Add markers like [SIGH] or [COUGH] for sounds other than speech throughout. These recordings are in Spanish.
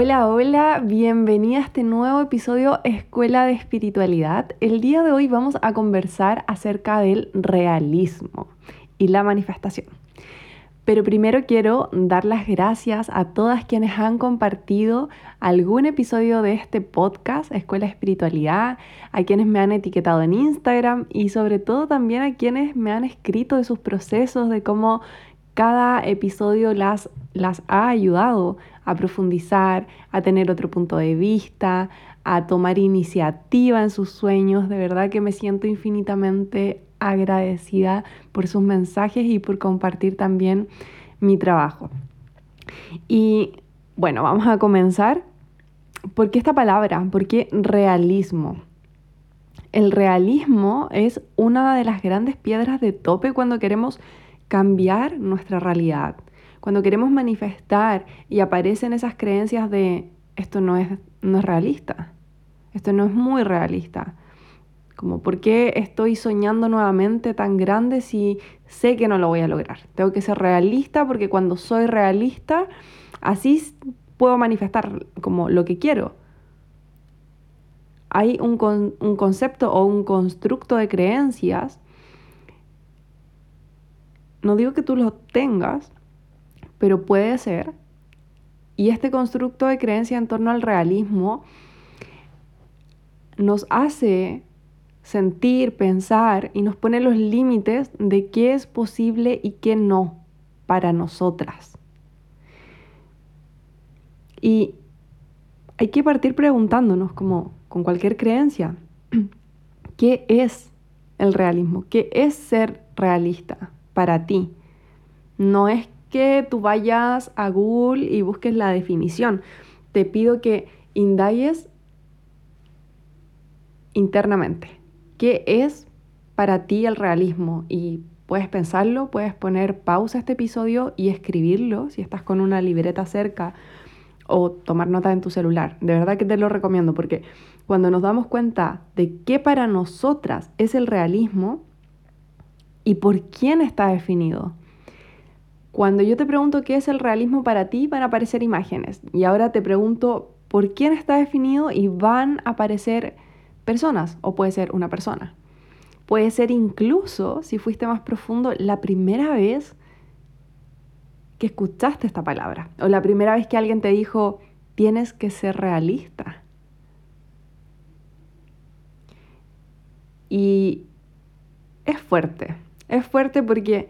Hola, hola, bienvenida a este nuevo episodio Escuela de Espiritualidad. El día de hoy vamos a conversar acerca del realismo y la manifestación. Pero primero quiero dar las gracias a todas quienes han compartido algún episodio de este podcast, Escuela de Espiritualidad, a quienes me han etiquetado en Instagram y sobre todo también a quienes me han escrito de sus procesos, de cómo cada episodio las, las ha ayudado a profundizar, a tener otro punto de vista, a tomar iniciativa en sus sueños. De verdad que me siento infinitamente agradecida por sus mensajes y por compartir también mi trabajo. Y bueno, vamos a comenzar. ¿Por qué esta palabra? ¿Por qué realismo? El realismo es una de las grandes piedras de tope cuando queremos cambiar nuestra realidad cuando queremos manifestar y aparecen esas creencias de esto no es, no es realista, esto no es muy realista. Como, ¿por qué estoy soñando nuevamente tan grande si sé que no lo voy a lograr? Tengo que ser realista porque cuando soy realista, así puedo manifestar como lo que quiero. Hay un, un concepto o un constructo de creencias. No digo que tú lo tengas, pero puede ser. Y este constructo de creencia en torno al realismo nos hace sentir, pensar y nos pone los límites de qué es posible y qué no para nosotras. Y hay que partir preguntándonos, como con cualquier creencia, [CLEARS THROAT] ¿qué es el realismo? ¿Qué es ser realista para ti? No es que tú vayas a Google y busques la definición. Te pido que indagues internamente. ¿Qué es para ti el realismo? Y puedes pensarlo, puedes poner pausa a este episodio y escribirlo si estás con una libreta cerca o tomar nota en tu celular. De verdad que te lo recomiendo porque cuando nos damos cuenta de qué para nosotras es el realismo y por quién está definido, cuando yo te pregunto qué es el realismo para ti, van a aparecer imágenes. Y ahora te pregunto por quién está definido y van a aparecer personas o puede ser una persona. Puede ser incluso, si fuiste más profundo, la primera vez que escuchaste esta palabra o la primera vez que alguien te dijo, tienes que ser realista. Y es fuerte, es fuerte porque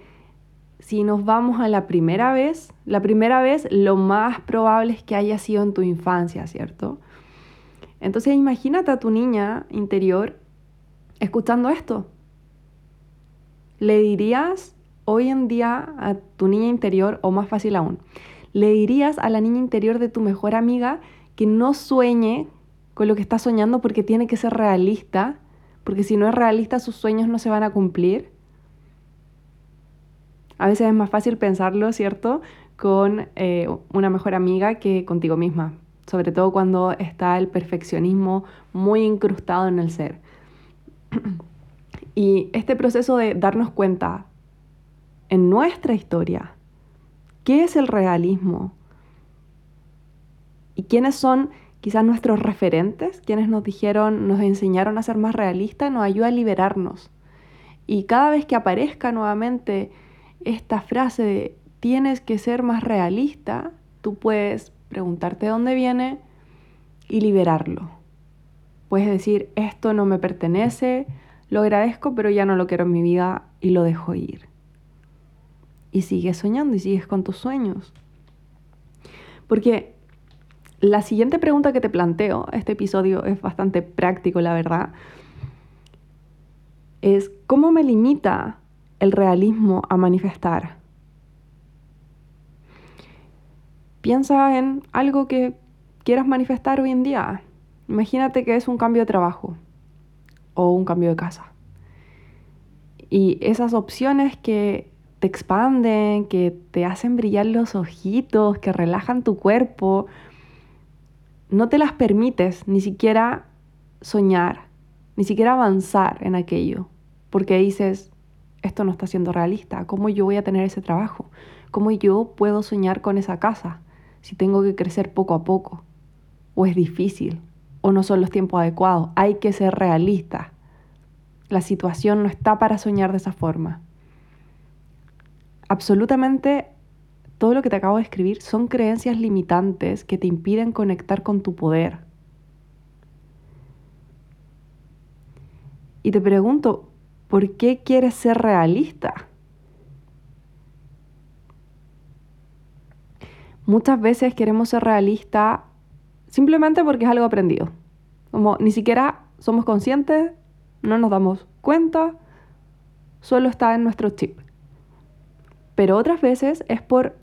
si nos vamos a la primera vez, la primera vez lo más probable es que haya sido en tu infancia, ¿cierto? Entonces imagínate a tu niña interior escuchando esto. ¿Le dirías hoy en día a tu niña interior, o más fácil aún, le dirías a la niña interior de tu mejor amiga que no sueñe con lo que está soñando porque tiene que ser realista, porque si no es realista sus sueños no se van a cumplir? A veces es más fácil pensarlo, ¿cierto? Con eh, una mejor amiga que contigo misma, sobre todo cuando está el perfeccionismo muy incrustado en el ser. y este proceso de darnos cuenta en nuestra historia, ¿qué es el realismo? ¿Y quiénes son quizás nuestros referentes? Quienes nos dijeron, nos enseñaron a ser más realistas, nos ayuda a liberarnos. Y cada vez que aparezca nuevamente esta frase de tienes que ser más realista, tú puedes preguntarte dónde viene y liberarlo. Puedes decir, esto no me pertenece, lo agradezco, pero ya no lo quiero en mi vida y lo dejo ir. Y sigues soñando y sigues con tus sueños. Porque la siguiente pregunta que te planteo, este episodio es bastante práctico, la verdad, es ¿cómo me limita el realismo a manifestar. Piensa en algo que quieras manifestar hoy en día. Imagínate que es un cambio de trabajo o un cambio de casa. Y esas opciones que te expanden, que te hacen brillar los ojitos, que relajan tu cuerpo, no te las permites ni siquiera soñar, ni siquiera avanzar en aquello, porque dices, esto no está siendo realista, ¿cómo yo voy a tener ese trabajo? ¿Cómo yo puedo soñar con esa casa si tengo que crecer poco a poco? o es difícil o no son los tiempos adecuados. Hay que ser realista. La situación no está para soñar de esa forma. Absolutamente todo lo que te acabo de escribir son creencias limitantes que te impiden conectar con tu poder. Y te pregunto, ¿por qué quieres ser realista? Muchas veces queremos ser realistas simplemente porque es algo aprendido. Como ni siquiera somos conscientes, no nos damos cuenta, solo está en nuestro chip. Pero otras veces es por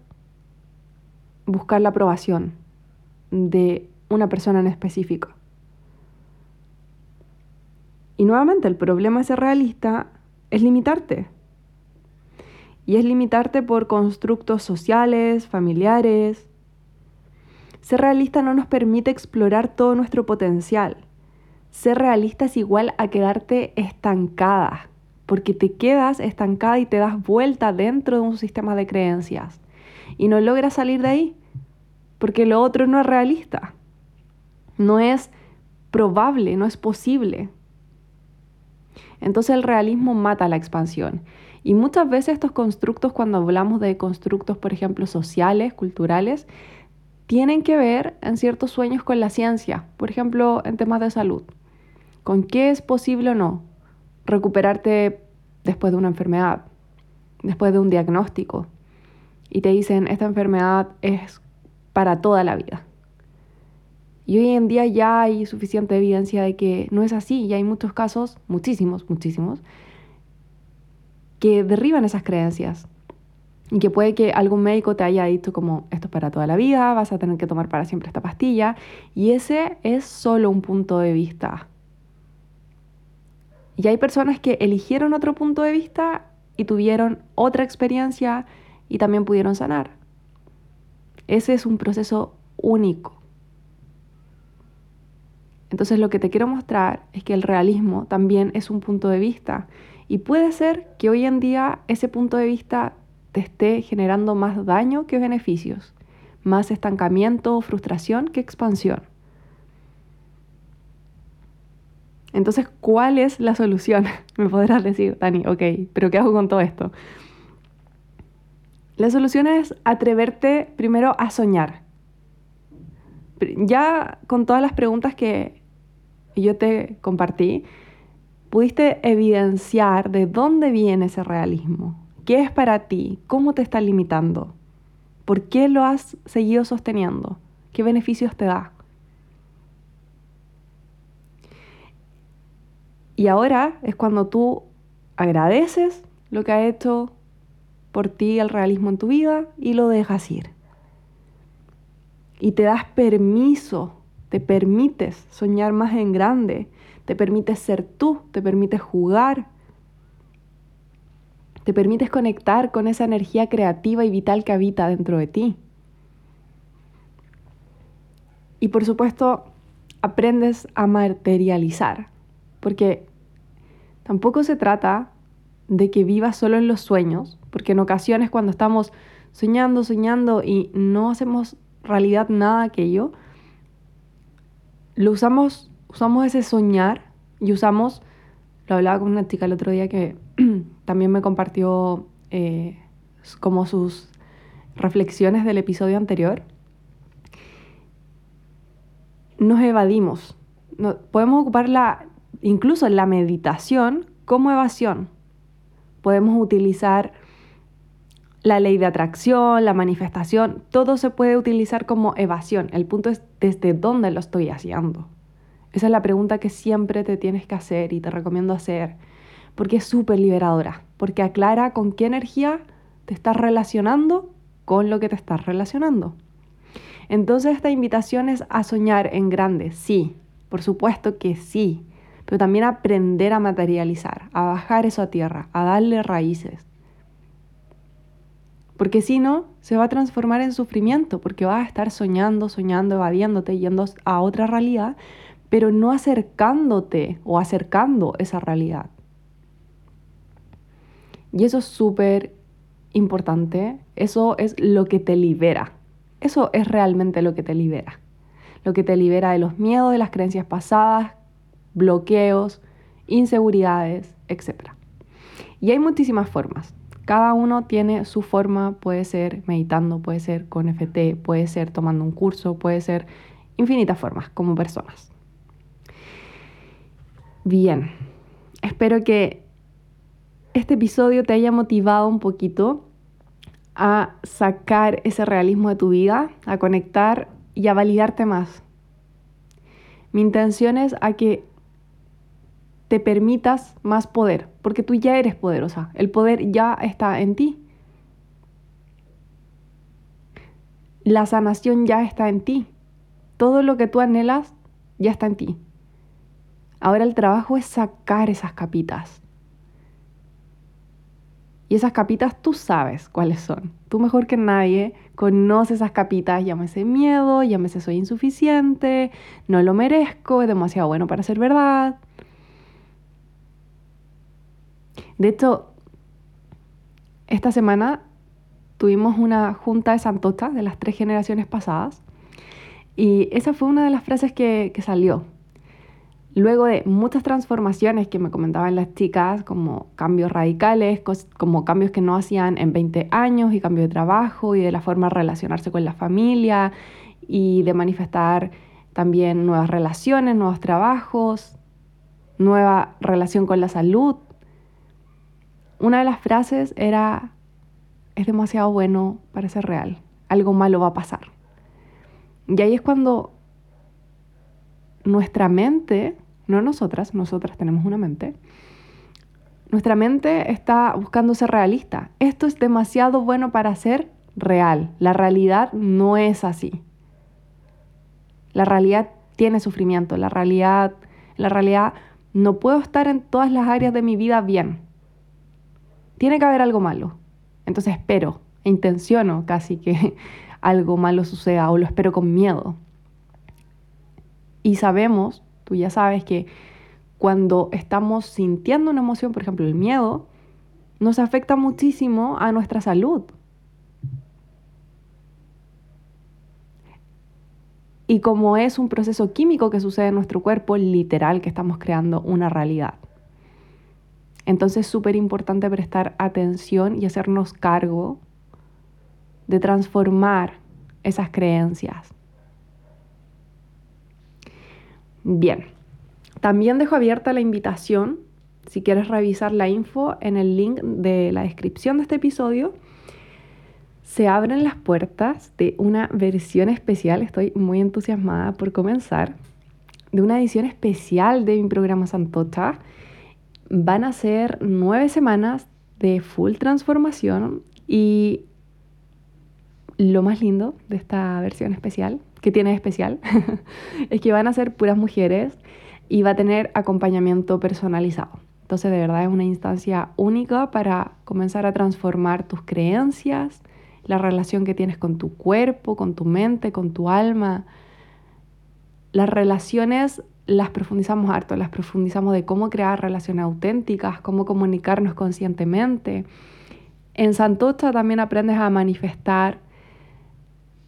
buscar la aprobación de una persona en específico. Y nuevamente el problema de ser realista es limitarte. Y es limitarte por constructos sociales, familiares. Ser realista no nos permite explorar todo nuestro potencial. Ser realista es igual a quedarte estancada, porque te quedas estancada y te das vuelta dentro de un sistema de creencias y no logras salir de ahí, porque lo otro no es realista, no es probable, no es posible. Entonces el realismo mata la expansión. Y muchas veces estos constructos, cuando hablamos de constructos, por ejemplo, sociales, culturales, tienen que ver en ciertos sueños con la ciencia, por ejemplo, en temas de salud. ¿Con qué es posible o no recuperarte después de una enfermedad, después de un diagnóstico? Y te dicen, esta enfermedad es para toda la vida. Y hoy en día ya hay suficiente evidencia de que no es así y hay muchos casos, muchísimos, muchísimos, que derriban esas creencias. Y que puede que algún médico te haya dicho como esto es para toda la vida, vas a tener que tomar para siempre esta pastilla. Y ese es solo un punto de vista. Y hay personas que eligieron otro punto de vista y tuvieron otra experiencia y también pudieron sanar. Ese es un proceso único. Entonces lo que te quiero mostrar es que el realismo también es un punto de vista y puede ser que hoy en día ese punto de vista te esté generando más daño que beneficios, más estancamiento o frustración que expansión. Entonces, ¿cuál es la solución? [LAUGHS] Me podrás decir, Dani, ok, pero ¿qué hago con todo esto? La solución es atreverte primero a soñar. Ya con todas las preguntas que yo te compartí, pudiste evidenciar de dónde viene ese realismo, qué es para ti, cómo te está limitando, por qué lo has seguido sosteniendo, qué beneficios te da. Y ahora es cuando tú agradeces lo que ha hecho por ti el realismo en tu vida y lo dejas ir. Y te das permiso, te permites soñar más en grande, te permites ser tú, te permites jugar, te permites conectar con esa energía creativa y vital que habita dentro de ti. Y por supuesto, aprendes a materializar, porque tampoco se trata de que vivas solo en los sueños, porque en ocasiones cuando estamos soñando, soñando y no hacemos realidad nada aquello, lo usamos, usamos ese soñar y usamos, lo hablaba con una chica el otro día que [CLEARS THROAT] también me compartió eh, como sus reflexiones del episodio anterior, nos evadimos. No, podemos ocuparla incluso en la meditación como evasión. Podemos utilizar la ley de atracción, la manifestación, todo se puede utilizar como evasión. El punto es desde dónde lo estoy haciendo. Esa es la pregunta que siempre te tienes que hacer y te recomiendo hacer, porque es súper liberadora, porque aclara con qué energía te estás relacionando con lo que te estás relacionando. Entonces esta invitación es a soñar en grande, sí, por supuesto que sí, pero también aprender a materializar, a bajar eso a tierra, a darle raíces. Porque si no, se va a transformar en sufrimiento, porque vas a estar soñando, soñando, evadiéndote, yendo a otra realidad, pero no acercándote o acercando esa realidad. Y eso es súper importante, eso es lo que te libera, eso es realmente lo que te libera. lo que te libera de los miedos, de las creencias pasadas, bloqueos, inseguridades, etc. Y hay muchísimas formas. Cada uno tiene su forma, puede ser meditando, puede ser con FT, puede ser tomando un curso, puede ser infinitas formas como personas. Bien, espero que este episodio te haya motivado un poquito a sacar ese realismo de tu vida, a conectar y a validarte más. Mi intención es a que te permitas más poder, porque tú ya eres poderosa, el poder ya está en ti. La sanación ya está en ti. Todo lo que tú anhelas ya está en ti. Ahora el trabajo es sacar esas capitas. Y esas capitas tú sabes cuáles son. Tú mejor que nadie conoces esas capitas. Llámese miedo, llámese soy insuficiente, no lo merezco, es demasiado bueno para ser verdad. De hecho, esta semana tuvimos una junta de santotas de las tres generaciones pasadas y esa fue una de las frases que, que salió. Luego de muchas transformaciones que me comentaban las chicas, como cambios radicales, como cambios que no hacían en 20 años y cambio de trabajo y de la forma de relacionarse con la familia y de manifestar también nuevas relaciones, nuevos trabajos, nueva relación con la salud. Una de las frases era, es demasiado bueno para ser real, algo malo va a pasar. Y ahí es cuando nuestra mente no nosotras, nosotras tenemos una mente. Nuestra mente está buscando ser realista. Esto es demasiado bueno para ser real. La realidad no es así. La realidad tiene sufrimiento. La realidad, la realidad no puedo estar en todas las áreas de mi vida bien. Tiene que haber algo malo. Entonces espero e intenciono casi que [LAUGHS] algo malo suceda o lo espero con miedo. Y sabemos Tú ya sabes que cuando estamos sintiendo una emoción, por ejemplo el miedo, nos afecta muchísimo a nuestra salud. Y como es un proceso químico que sucede en nuestro cuerpo, literal que estamos creando una realidad. Entonces es súper importante prestar atención y hacernos cargo de transformar esas creencias. Bien, también dejo abierta la invitación, si quieres revisar la info en el link de la descripción de este episodio, se abren las puertas de una versión especial, estoy muy entusiasmada por comenzar, de una edición especial de mi programa Santocha. Van a ser nueve semanas de full transformación y lo más lindo de esta versión especial que tiene especial [LAUGHS] es que van a ser puras mujeres y va a tener acompañamiento personalizado. Entonces de verdad es una instancia única para comenzar a transformar tus creencias, la relación que tienes con tu cuerpo, con tu mente, con tu alma. Las relaciones las profundizamos harto, las profundizamos de cómo crear relaciones auténticas, cómo comunicarnos conscientemente. En Santocha también aprendes a manifestar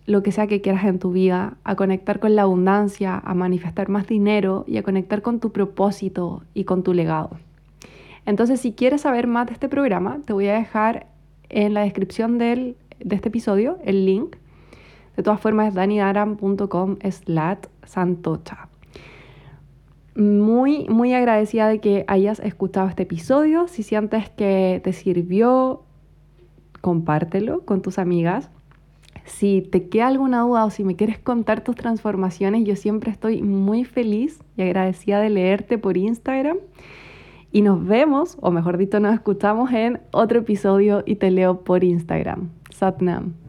lo que sea que quieras en tu vida, a conectar con la abundancia, a manifestar más dinero y a conectar con tu propósito y con tu legado. Entonces, si quieres saber más de este programa, te voy a dejar en la descripción del, de este episodio el link. De todas formas, es danidaram.com slash santocha. Muy, muy agradecida de que hayas escuchado este episodio. Si sientes que te sirvió, compártelo con tus amigas. Si te queda alguna duda o si me quieres contar tus transformaciones, yo siempre estoy muy feliz y agradecida de leerte por Instagram. Y nos vemos, o mejor dicho, nos escuchamos en otro episodio y te leo por Instagram. Satnam.